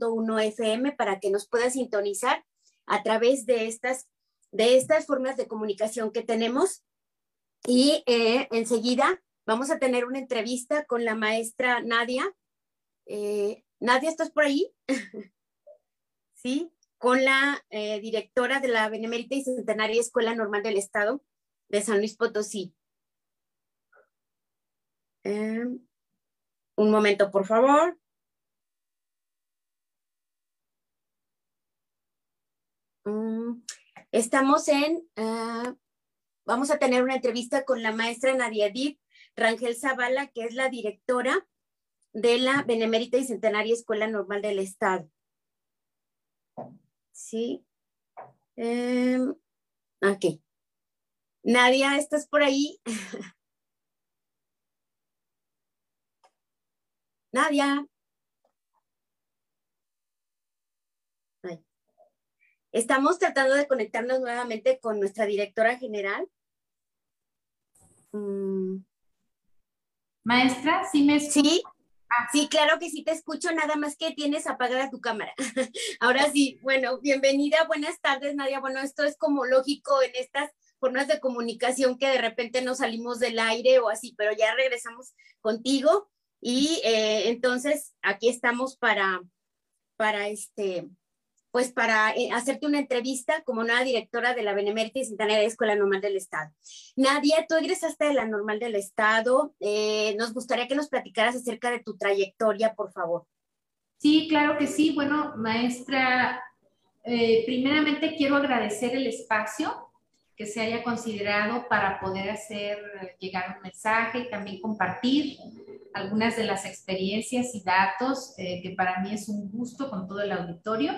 90.1 FM para que nos pueda sintonizar a través de estas, de estas formas de comunicación que tenemos. Y eh, enseguida vamos a tener una entrevista con la maestra Nadia. Eh, Nadia, ¿estás por ahí? sí, con la eh, directora de la Benemérita y Centenaria Escuela Normal del Estado de San Luis Potosí. un momento, por favor. Mm, estamos en, ah, vamos a tener una entrevista con la maestra Nadia Edith Rangel Zavala, que es la directora de la Benemérita y Centenaria Escuela Normal del Estado. Sí. Eh, ok. Nadia, ¿estás por ahí? Nadia. Estamos tratando de conectarnos nuevamente con nuestra directora general. Mm. Maestra, ¿sí me escucha? Sí, ah. sí, claro que sí te escucho, nada más que tienes apagada tu cámara. Ahora sí, bueno, bienvenida, buenas tardes, Nadia. Bueno, esto es como lógico en estas formas de comunicación que de repente nos salimos del aire o así, pero ya regresamos contigo y eh, entonces aquí estamos para, para este, pues para eh, hacerte una entrevista como nueva directora de la Benemérita y Centenaria Escuela Normal del Estado. Nadia, tú egresaste de la Normal del Estado. Eh, nos gustaría que nos platicaras acerca de tu trayectoria, por favor. Sí, claro que sí. Bueno, maestra, eh, primeramente quiero agradecer el espacio que se haya considerado para poder hacer llegar un mensaje y también compartir algunas de las experiencias y datos que para mí es un gusto con todo el auditorio.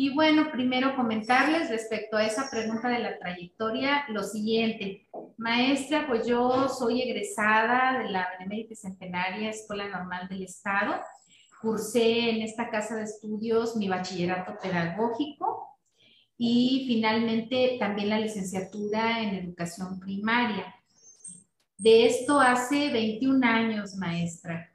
Y bueno, primero comentarles respecto a esa pregunta de la trayectoria, lo siguiente. Maestra, pues yo soy egresada de la Benemérita Centenaria Escuela Normal del Estado. Cursé en esta casa de estudios mi bachillerato pedagógico y finalmente también la licenciatura en educación primaria. De esto hace 21 años, maestra.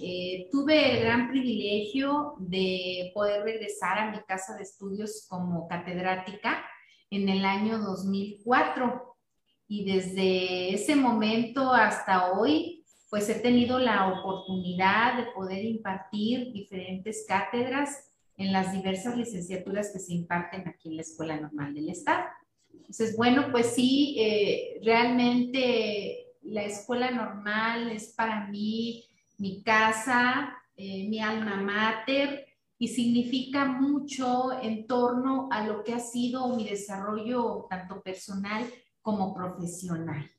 Eh, tuve el gran privilegio de poder regresar a mi casa de estudios como catedrática en el año 2004 y desde ese momento hasta hoy pues he tenido la oportunidad de poder impartir diferentes cátedras en las diversas licenciaturas que se imparten aquí en la Escuela Normal del Estado. Entonces, bueno, pues sí, eh, realmente la escuela normal es para mí mi casa, eh, mi alma mater, y significa mucho en torno a lo que ha sido mi desarrollo tanto personal como profesional.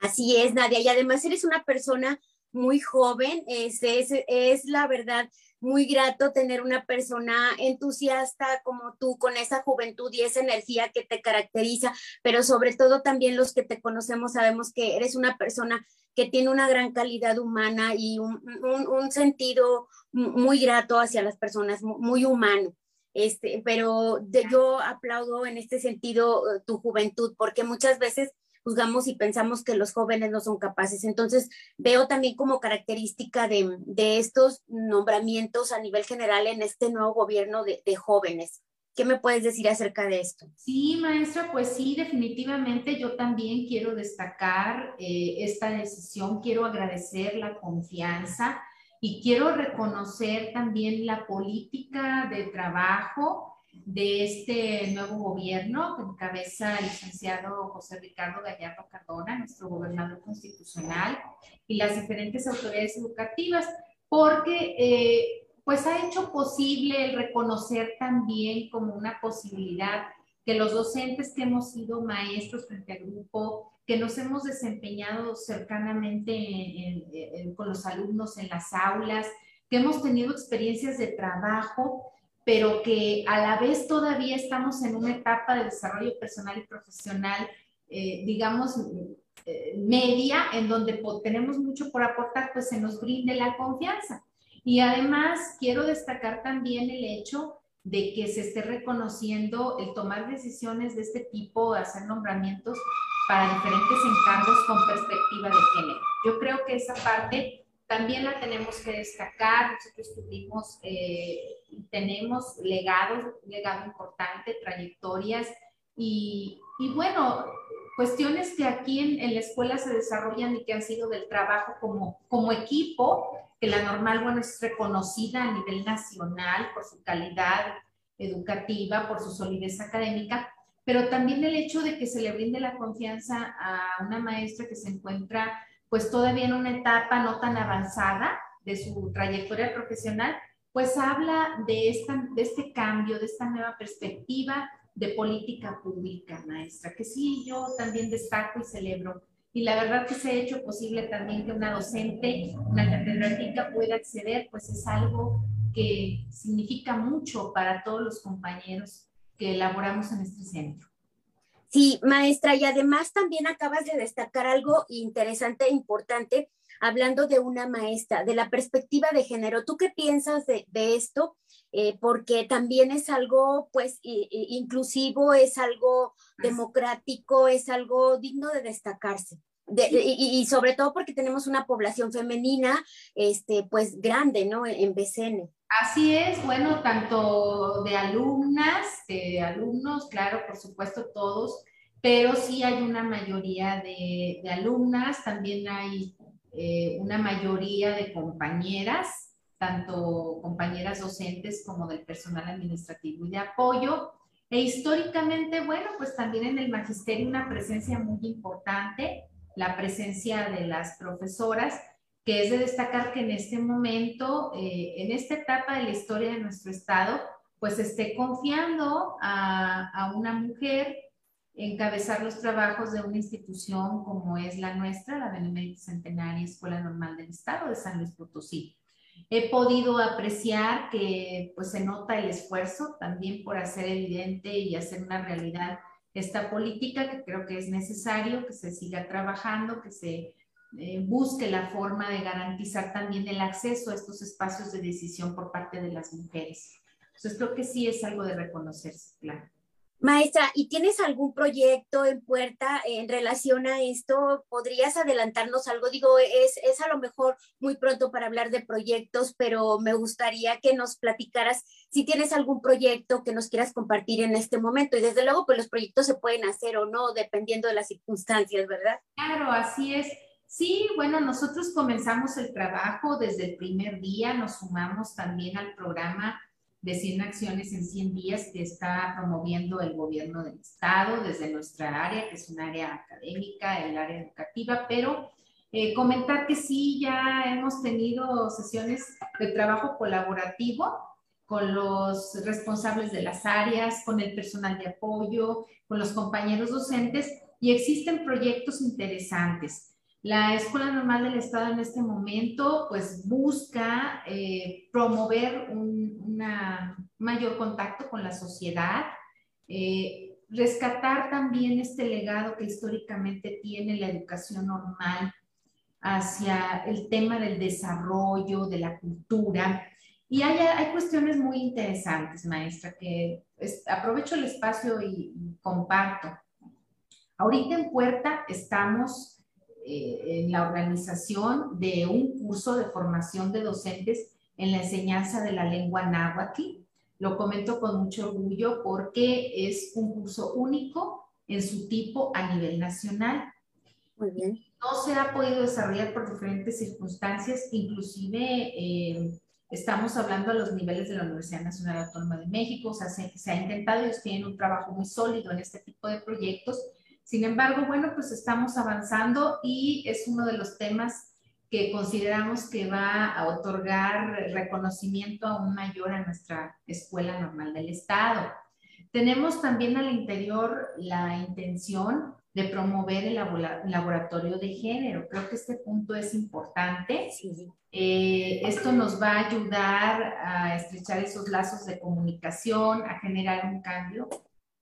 Así es, Nadia, y además eres una persona muy joven, es, es, es la verdad muy grato tener una persona entusiasta como tú, con esa juventud y esa energía que te caracteriza, pero sobre todo también los que te conocemos sabemos que eres una persona que tiene una gran calidad humana y un, sentido muy grato hacia las personas, muy humano. Este, pero yo aplaudo en este sentido eh, tu juventud, porque muchas veces juzgamos y pensamos que los jóvenes no son capaces. Entonces, veo también como característica de, estos nombramientos a nivel general en este nuevo gobierno de, jóvenes. ¿Qué me puedes decir acerca de esto? Sí, maestra, pues sí, definitivamente yo también quiero destacar eh, esta decisión, quiero agradecer la confianza y quiero reconocer también la política de trabajo de este nuevo gobierno que encabeza el licenciado José Ricardo Gallardo Cardona, nuestro gobernador constitucional, y las diferentes autoridades educativas, porque eh, pues ha hecho posible el reconocer también como una posibilidad que los docentes que hemos sido maestros frente al grupo, que nos hemos desempeñado cercanamente con los alumnos en las aulas, que hemos tenido experiencias de trabajo, pero que a la vez todavía estamos en una etapa de desarrollo personal y profesional, eh, digamos, eh, media, en donde tenemos mucho por aportar, pues se nos brinde la confianza. Y además quiero destacar también el hecho de que se esté reconociendo el tomar decisiones de este tipo, hacer nombramientos para diferentes encargos con perspectiva de género. Yo creo que esa parte también la tenemos que destacar. Nosotros tuvimos, eh, tenemos legados, legado importante, trayectorias y, y, bueno, cuestiones que aquí en, en, la escuela se desarrollan y que han sido del trabajo como, como equipo, que la normal, bueno, es reconocida a nivel nacional por su calidad educativa, por su solidez académica, pero también el hecho de que se le brinde la confianza a una maestra que se encuentra pues todavía en una etapa no tan avanzada de su trayectoria profesional, pues habla de, esta, de este cambio, de esta nueva perspectiva de política pública, maestra, que sí, yo también destaco y celebro. Y la verdad que se ha hecho posible también que una docente, una catedrática pueda acceder, pues es algo que significa mucho para todos los compañeros que elaboramos en este centro. Sí, maestra, y además también acabas de destacar algo interesante e importante, hablando de una maestra, de la perspectiva de género. ¿Tú qué piensas de, esto? Eh, porque también es algo, pues, inclusivo, es algo democrático, es algo digno de destacarse. Y, sobre todo porque tenemos una población femenina, este, pues, grande, ¿no? En BCN. Así es, bueno, tanto de alumnas, de alumnos, claro, por supuesto todos, pero sí hay una mayoría de, alumnas, también hay eh, una mayoría de compañeras, tanto compañeras docentes como del personal administrativo y de apoyo. E históricamente, bueno, pues también en el magisterio una presencia muy importante, la presencia de las profesoras, que es de destacar que en este momento, eh, en esta etapa de la historia de nuestro Estado, pues esté confiando a, a, una mujer encabezar los trabajos de una institución como es la nuestra, la Benemérita Centenaria Escuela Normal del Estado de San Luis Potosí. He podido apreciar que pues se nota el esfuerzo también por hacer evidente y hacer una realidad esta política que creo que es necesario que se siga trabajando, que se eh, busque la forma de garantizar también el acceso a estos espacios de decisión por parte de las mujeres. Entonces creo que sí es algo de reconocerse, claro. Maestra, ¿y tienes algún proyecto en puerta en relación a esto? ¿Podrías adelantarnos algo? Digo, es, es, a lo mejor muy pronto para hablar de proyectos, pero me gustaría que nos platicaras si tienes algún proyecto que nos quieras compartir en este momento. Y desde luego, pues los proyectos se pueden hacer o no, dependiendo de las circunstancias, ¿verdad? Claro, así es. Sí, bueno, nosotros comenzamos el trabajo desde el primer día, nos sumamos también al programa de 100 acciones en 100 días que está promoviendo el gobierno del estado desde nuestra área, que es un área académica, el área educativa, pero eh, comentar que sí, ya hemos tenido sesiones de trabajo colaborativo con los responsables de las áreas, con el personal de apoyo, con los compañeros docentes y existen proyectos interesantes. La Escuela Normal del Estado en este momento pues busca eh, promover un mayor contacto con la sociedad, eh, rescatar también este legado que históricamente tiene la educación normal hacia el tema del desarrollo, de la cultura. Y hay, hay cuestiones muy interesantes, maestra, que aprovecho el espacio y comparto. Ahorita en Puerta estamos la organización de un curso de formación de docentes en la enseñanza de la lengua náhuatl. Lo comento con mucho orgullo porque es un curso único en su tipo a nivel nacional. Muy bien. No se ha podido desarrollar por diferentes circunstancias, inclusive eh, estamos hablando a los niveles de la Universidad Nacional Autónoma de México, o sea, se, se ha intentado, ellos tienen un trabajo muy sólido en este tipo de proyectos, sin embargo, bueno, pues estamos avanzando y es uno de los temas que consideramos que va a otorgar reconocimiento aún mayor a nuestra Escuela Normal del Estado. Tenemos también al interior la intención de promover el laboratorio de género. Creo que este punto es importante. Eh, esto nos va a ayudar a estrechar esos lazos de comunicación, a generar un cambio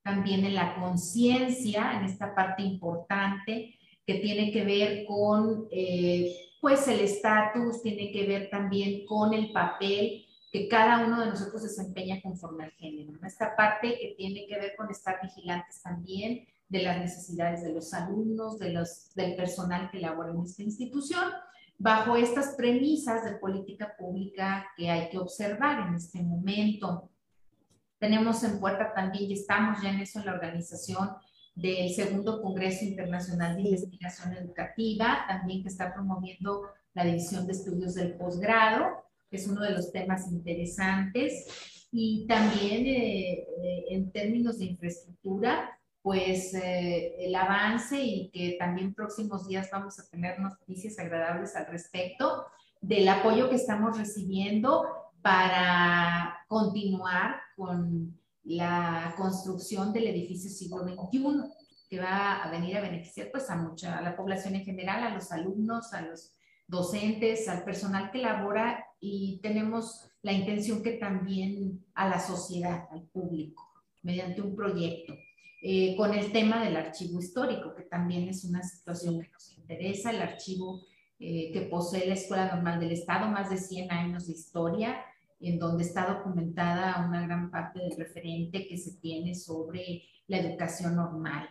también en la conciencia, en esta parte importante que tiene que ver con eh, pues el estatus, tiene que ver también con el papel que cada uno de nosotros desempeña conforme al género. Esta parte que tiene que ver con estar vigilantes también de las necesidades de los alumnos, de los, del personal que labora en esta institución, bajo estas premisas de política pública que hay que observar en este momento. Tenemos en puerta también, y estamos ya en eso en la organización del segundo Congreso Internacional de Investigación Educativa, también que está promoviendo la División de Estudios del Posgrado, que es uno de los temas interesantes. Y también eh, eh, en términos de infraestructura, pues eh, el avance y que también próximos días vamos a tener noticias agradables al respecto del apoyo que estamos recibiendo para continuar con la construcción del edificio siglo XXI, que va a venir a beneficiar pues a mucha, a la población en general, a los alumnos, a los docentes, al personal que labora y tenemos la intención que también a la sociedad, al público, mediante un proyecto. Eh, con el tema del archivo histórico, que también es una situación que nos interesa, el archivo eh, que posee la Escuela Normal del Estado, más de 100 años de historia, en donde está documentada una gran parte del referente que se tiene sobre la educación normal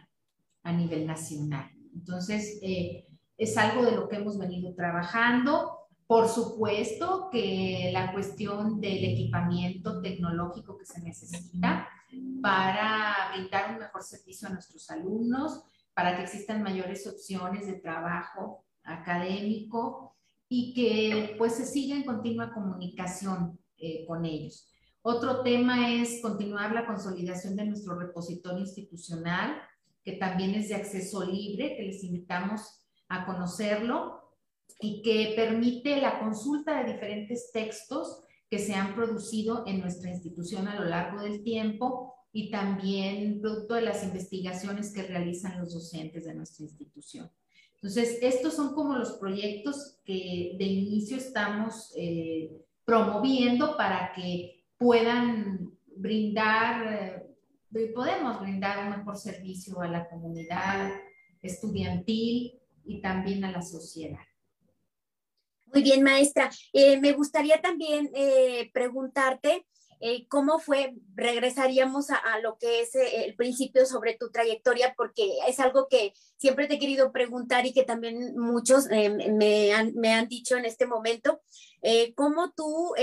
a nivel nacional. Entonces, eh, es algo de lo que hemos venido trabajando. Por supuesto que la cuestión del equipamiento tecnológico que se necesita para brindar un mejor servicio a nuestros alumnos, para que existan mayores opciones de trabajo académico y que pues se siga en continua comunicación eh, con ellos. Otro tema es continuar la consolidación de nuestro repositorio institucional, que también es de acceso libre, que les invitamos a conocerlo y que permite la consulta de diferentes textos que se han producido en nuestra institución a lo largo del tiempo y también producto de las investigaciones que realizan los docentes de nuestra institución. Entonces, estos son como los proyectos que de inicio estamos eh, promoviendo para que puedan brindar, eh, podemos brindar un mejor servicio a la comunidad estudiantil y también a la sociedad. Muy bien, maestra. Eh, me gustaría también eh, preguntarte eh, cómo fue, regresaríamos a, lo que es el principio sobre tu trayectoria, porque es algo que siempre te he querido preguntar y que también muchos me han, me, han, dicho en este momento. ¿Cómo tú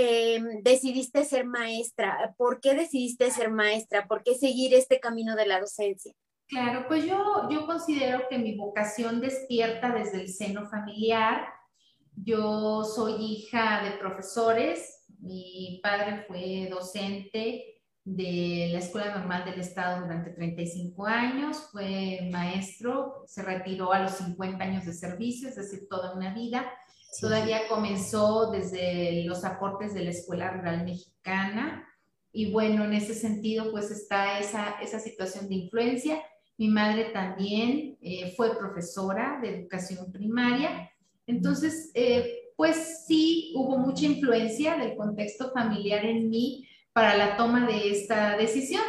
decidiste ser maestra? ¿Por qué decidiste ser maestra? ¿Por qué seguir este camino de la docencia? Claro, pues yo, yo considero que mi vocación despierta desde el seno familiar. Yo soy hija de profesores, mi padre fue docente de la Escuela Normal del Estado durante 35 años, fue maestro, se retiró a los 50 años de servicio, es decir, toda una vida. Todavía comenzó desde los aportes de la Escuela Rural Mexicana y bueno, en ese sentido pues está esa, esa situación de influencia mi madre también eh, fue profesora de educación primaria. Entonces, eh, pues sí, hubo mucha influencia del contexto familiar en mí para la toma de esta decisión.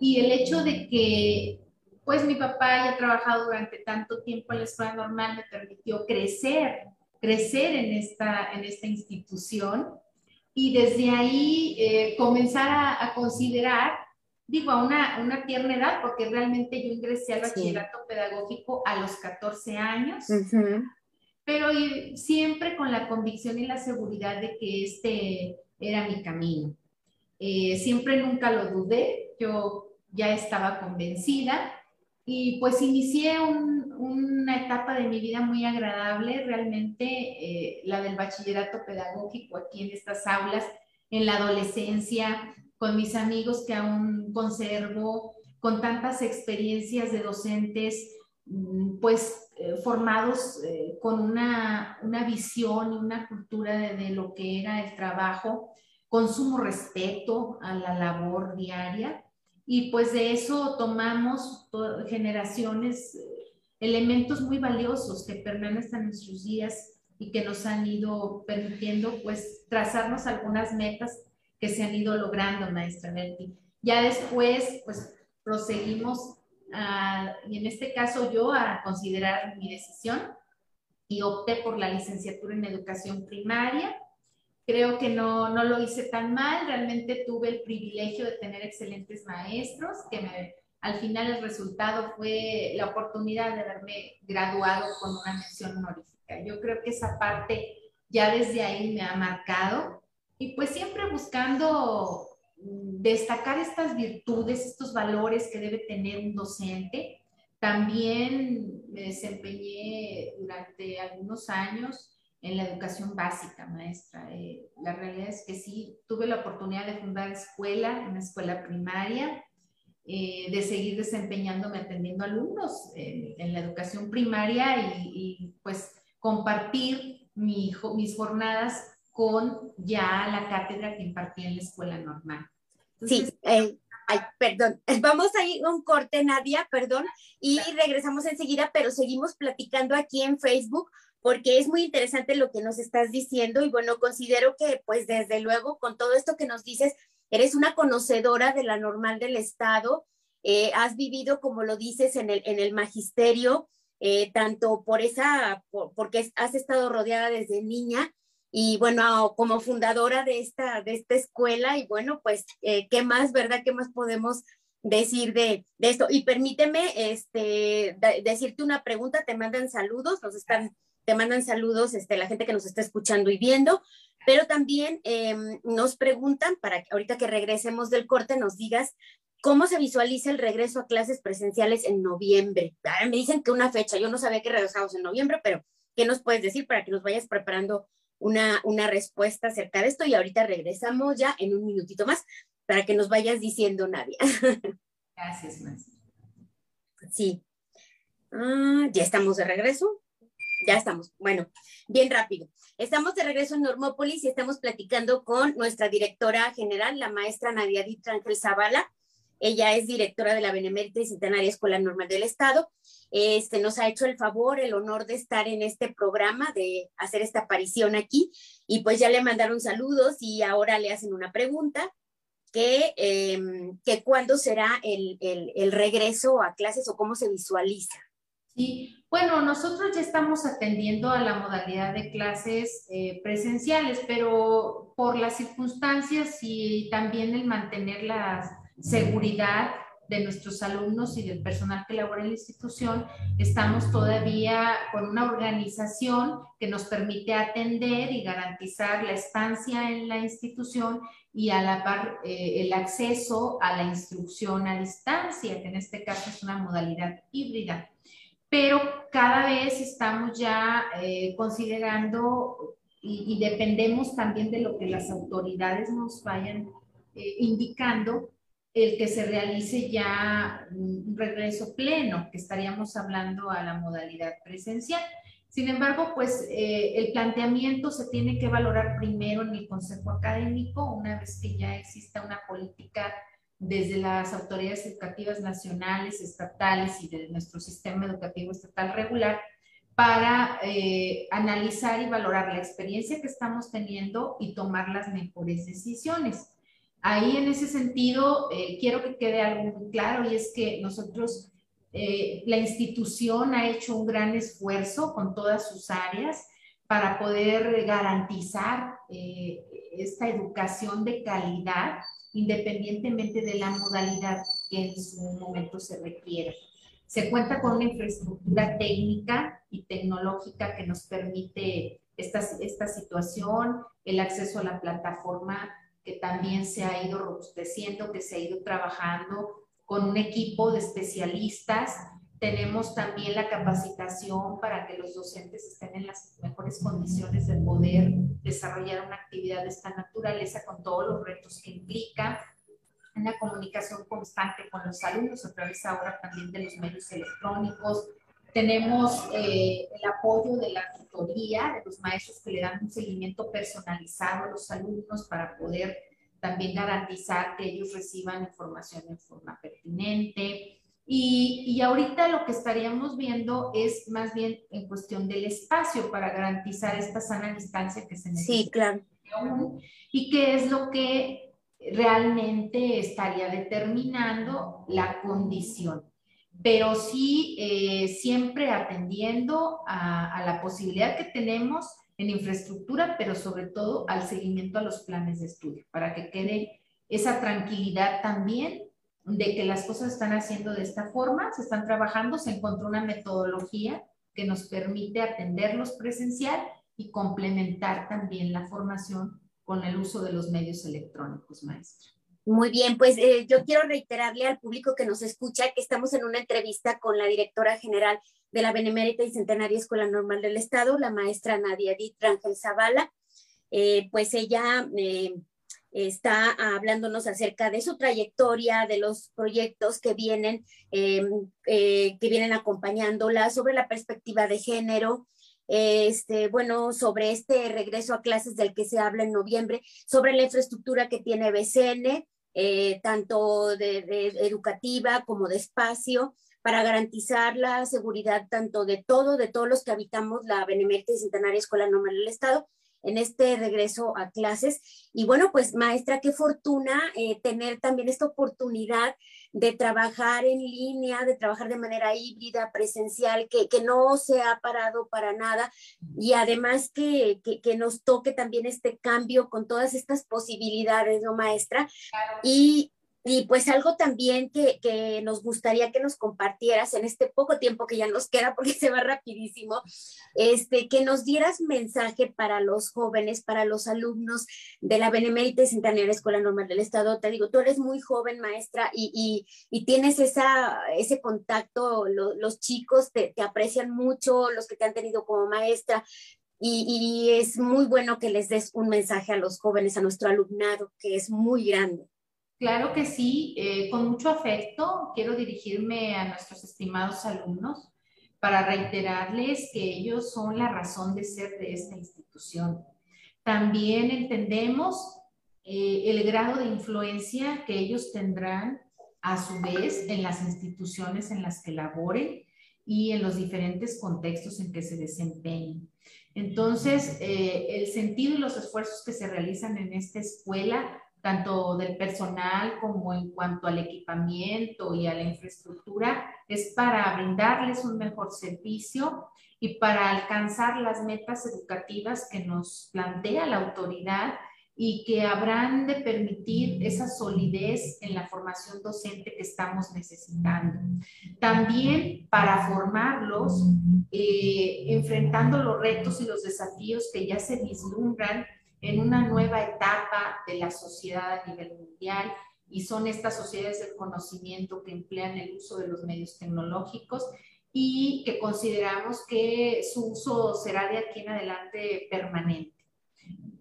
Y el hecho de que, pues mi papá haya trabajado durante tanto tiempo en la escuela normal me permitió crecer, crecer en esta, en esta institución. Y desde ahí eh, comenzar a, a considerar digo, a una, una tierna edad, porque realmente yo ingresé al bachillerato pedagógico a los 14 años, pero siempre con la convicción y la seguridad de que este era mi camino. Eh, siempre nunca lo dudé, yo ya estaba convencida y pues inicié una etapa de mi vida muy agradable, realmente eh, la del bachillerato pedagógico aquí en estas aulas, en la adolescencia, con mis amigos que aún conservo, con tantas experiencias de docentes, mm, pues eh, formados eh, con una, una, visión y una cultura de, lo que era el trabajo, con sumo respeto a la labor diaria. Y pues de eso tomamos generaciones, eh, elementos muy valiosos que permanecen en nuestros días y que nos han ido permitiendo pues trazarnos algunas metas que se han ido logrando, maestra Betty. Ya después, pues proseguimos, y en este caso yo, a considerar mi decisión y opté por la licenciatura en educación primaria. Creo que no, no lo hice tan mal, realmente tuve el privilegio de tener excelentes maestros, que me, al final el resultado fue la oportunidad de haberme graduado con una mención honorífica. Yo creo que esa parte ya desde ahí me ha marcado y pues siempre buscando destacar estas virtudes, estos valores que debe tener un docente. También me desempeñé durante algunos años en la educación básica, maestra. Eh, la realidad es que sí, tuve la oportunidad de fundar escuela, una escuela primaria, eh, de seguir desempeñándome atendiendo alumnos eh, en la educación primaria y, pues compartir mi, mis jornadas con ya la cátedra que impartía en la escuela normal. sí, ay, perdón, vamos a ir un corte, Nadia, perdón, y regresamos enseguida, pero seguimos platicando aquí en Facebook porque es muy interesante lo que nos estás diciendo y bueno, considero que pues desde luego con todo esto que nos dices, eres una conocedora de la normal del Estado, eh, has vivido, como lo dices, en el, en el magisterio, eh, tanto por esa, porque has estado rodeada desde niña y bueno, como fundadora de esta, de esta escuela y bueno, pues, eh, ¿qué más, verdad? ¿Qué más podemos decir de, de esto? Y permíteme este, decirte una pregunta, te mandan saludos, nos están te mandan saludos este, la gente que nos está escuchando y viendo, pero también em, nos preguntan, para que ahorita que regresemos del corte, nos digas cómo se visualiza el regreso a clases presenciales en noviembre. me dicen que una fecha, yo no sabía que regresamos en noviembre, pero ¿qué nos puedes decir para que nos vayas preparando una, una respuesta acerca de esto? Y ahorita regresamos ya en un minutito más para que nos vayas diciendo, Nadia. Gracias, maestra. Sí. Ah, ya estamos de regreso. Ya estamos. Bueno, bien rápido. Estamos de regreso en Normópolis y estamos platicando con nuestra directora general, la maestra Nadia Ángel Zavala. Ella es directora de la Benemérita y Centenaria Escuela Normal del Estado. Este, nos ha hecho el favor, el honor de estar en este programa, de hacer esta aparición aquí. Y pues ya le mandaron saludos y ahora le hacen una pregunta, que, em, que cuándo será el, el, regreso a clases o cómo se visualiza. Sí, bueno, nosotros ya estamos atendiendo a la modalidad de clases eh, presenciales, pero por las circunstancias y también el mantener la seguridad de nuestros alumnos y del personal que labora en la institución, estamos todavía con una organización que nos permite atender y garantizar la estancia en la institución y a la par eh, el acceso a la instrucción a distancia, que en este caso es una modalidad híbrida. Pero cada vez estamos ya eh, considerando y, dependemos también de lo que las autoridades nos vayan eh, indicando, el que se realice ya un regreso pleno, que estaríamos hablando a la modalidad presencial. Sin embargo, pues eh, el planteamiento se tiene que valorar primero en el Consejo Académico, una vez que ya exista una política desde las autoridades educativas nacionales, estatales y de nuestro sistema educativo estatal regular para eh, analizar y valorar la experiencia que estamos teniendo y tomar las mejores decisiones. Ahí en ese sentido, eh, quiero que quede algo muy claro y es que nosotros, eh, la institución ha hecho un gran esfuerzo con todas sus áreas para poder garantizar esta educación de calidad independientemente de la modalidad que en su momento se requiera. Se cuenta con una infraestructura técnica y tecnológica que nos permite esta, esta situación, el acceso a la plataforma también se ha ido robusteciendo, que se ha ido trabajando con un equipo de especialistas tenemos también la capacitación para que los docentes estén en las mejores condiciones de poder desarrollar una actividad de esta naturaleza con todos los retos que implica, una comunicación constante con los alumnos a través ahora también de los medios electrónicos. Tenemos eh, el apoyo de la tutoría, de los maestros que le dan un seguimiento personalizado a los alumnos para poder también garantizar que ellos reciban información en forma pertinente y, y, ahorita lo que estaríamos viendo es más bien en cuestión del espacio para garantizar esta sana distancia que se necesita. Sí, claro. Y qué es lo que realmente estaría determinando la condición. Pero sí, eh, siempre atendiendo a, la posibilidad que tenemos en infraestructura, pero sobre todo al seguimiento a los planes de estudio, para que quede esa tranquilidad también de que las cosas están haciendo de esta forma, se están trabajando, se encontró una metodología que nos permite atenderlos presencial y complementar también la formación con el uso de los medios electrónicos, maestra. Muy bien, pues eh, yo quiero reiterarle al público que nos escucha que estamos en una entrevista con la directora general de la Benemérita y Centenaria Escuela Normal del Estado, la maestra Nadia Edith Rangel Zavala. Eh, pues ella eh, está hablándonos acerca de su trayectoria, de los proyectos que vienen, que vienen acompañándola, sobre la perspectiva de género, este, bueno, sobre este regreso a clases del que se habla en noviembre, sobre la infraestructura que tiene BCN, eh, tanto de, educativa como de espacio, para garantizar la seguridad tanto de todo, de todos los que habitamos la Benemérita y Centenaria Escuela Normal del Estado, en este regreso a clases. Y bueno, pues maestra, qué fortuna eh, tener también esta oportunidad de trabajar en línea, de trabajar de manera híbrida, presencial, que, que no se ha parado para nada y además que, que, que, nos toque también este cambio con todas estas posibilidades, ¿no, maestra? Y, y pues algo también que, que, nos gustaría que nos compartieras en este poco tiempo que ya nos queda, porque se va rapidísimo, este, que nos dieras mensaje para los jóvenes, para los alumnos de la Benemérita y Centenaria Escuela Normal del Estado. Te digo, tú eres muy joven, maestra, y, y, tienes esa, ese contacto, los chicos te, te, aprecian mucho, los que te han tenido como maestra. Y, y es muy bueno que les des un mensaje a los jóvenes, a nuestro alumnado, que es muy grande. Claro que sí, eh, con mucho afecto quiero dirigirme a nuestros estimados alumnos para reiterarles que ellos son la razón de ser de esta institución. También entendemos eh, el grado de influencia que ellos tendrán a su vez en las instituciones en las que laboren y en los diferentes contextos en que se desempeñen. Entonces, eh, el sentido y los esfuerzos que se realizan en esta escuela tanto del personal como en cuanto al equipamiento y a la infraestructura, es para brindarles un mejor servicio y para alcanzar las metas educativas que nos plantea la autoridad y que habrán de permitir esa solidez en la formación docente que estamos necesitando. También para formarlos, eh, enfrentando los retos y los desafíos que ya se vislumbran en una nueva etapa de la sociedad a nivel mundial y son estas sociedades del conocimiento que emplean el uso de los medios tecnológicos y que consideramos que su uso será de aquí en adelante permanente.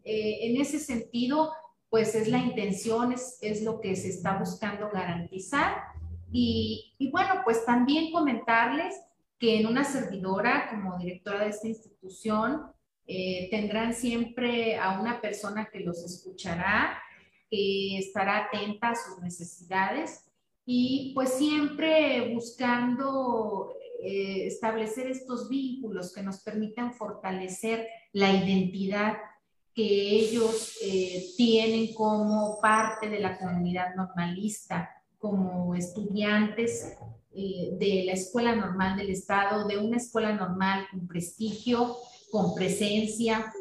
Eh, en ese sentido, pues es la intención, es, es, lo que se está buscando garantizar. Y, y bueno, pues también comentarles que en una servidora como directora de esta institución, eh, tendrán siempre a una persona que los escuchará, que estará atenta a sus necesidades y pues siempre buscando eh, establecer estos vínculos que nos permitan fortalecer la identidad que ellos eh, tienen como parte de la comunidad normalista, como estudiantes de la Escuela Normal del Estado, de una escuela normal con prestigio con presencia,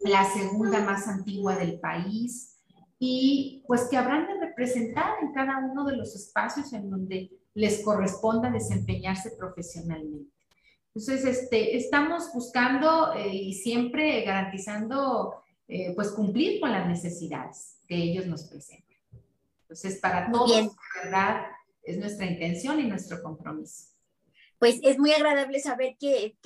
la segunda más antigua del país, y pues que habrán de representar en cada uno de los espacios en donde les corresponda desempeñarse profesionalmente. Entonces, este, estamos buscando eh, y siempre garantizando eh, pues cumplir con las necesidades que ellos nos presentan. Entonces, para todos, ¿verdad? Es nuestra intención y nuestro compromiso pues es muy agradable saber que,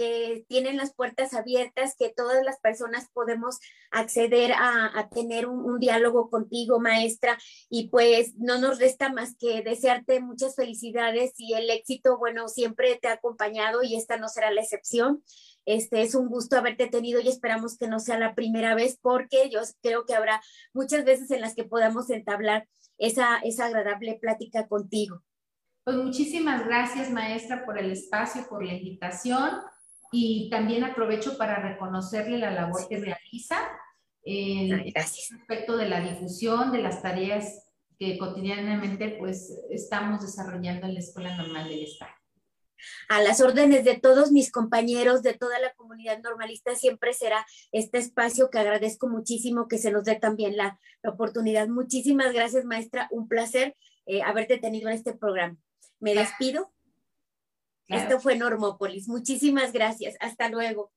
tienen las puertas abiertas, que todas las personas podemos acceder a, tener un, diálogo contigo, maestra, y pues no nos resta más que desearte muchas felicidades y el éxito, bueno, siempre te ha acompañado y esta no será la excepción. Este es un gusto haberte tenido y esperamos que no sea la primera vez porque yo creo que habrá muchas veces en las que podamos entablar esa, esa agradable plática contigo. Pues muchísimas gracias, maestra, por el espacio, por la invitación y también aprovecho para reconocerle la labor que realiza en respecto de la difusión de las tareas que cotidianamente pues estamos desarrollando en la Escuela Normal del Estado. A las órdenes de todos mis compañeros, de toda la comunidad normalista, siempre será este espacio que agradezco muchísimo que se nos dé también la, oportunidad. Muchísimas gracias, maestra. Un placer eh, haberte tenido en este programa. Me despido. Esto fue Normópolis. Muchísimas gracias. Hasta luego.